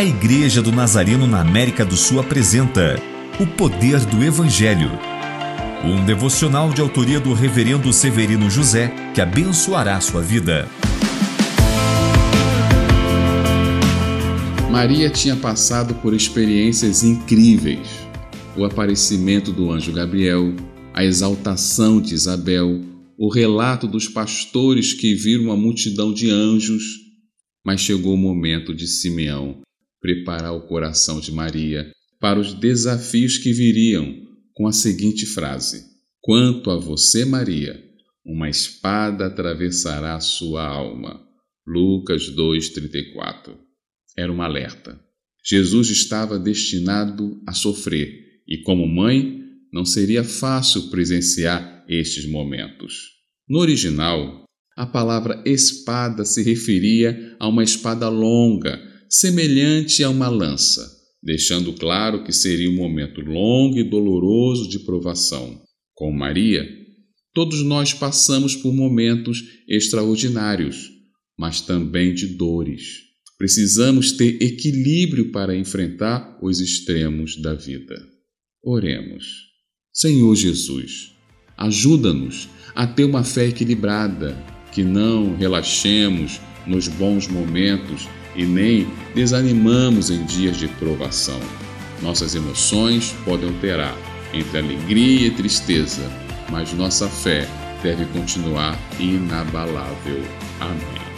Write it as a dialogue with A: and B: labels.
A: A Igreja do Nazareno na América do Sul apresenta O Poder do Evangelho. Um devocional de autoria do Reverendo Severino José que abençoará sua vida.
B: Maria tinha passado por experiências incríveis: o aparecimento do anjo Gabriel, a exaltação de Isabel, o relato dos pastores que viram uma multidão de anjos. Mas chegou o momento de Simeão preparar o coração de Maria para os desafios que viriam com a seguinte frase: Quanto a você, Maria, uma espada atravessará sua alma. Lucas 2:34. Era um alerta. Jesus estava destinado a sofrer e como mãe não seria fácil presenciar estes momentos. No original, a palavra espada se referia a uma espada longa, semelhante a uma lança, deixando claro que seria um momento longo e doloroso de provação. Com Maria, todos nós passamos por momentos extraordinários, mas também de dores. Precisamos ter equilíbrio para enfrentar os extremos da vida. Oremos. Senhor Jesus, Ajuda-nos a ter uma fé equilibrada, que não relaxemos nos bons momentos e nem desanimamos em dias de provação. Nossas emoções podem alterar entre alegria e tristeza, mas nossa fé deve continuar inabalável. Amém.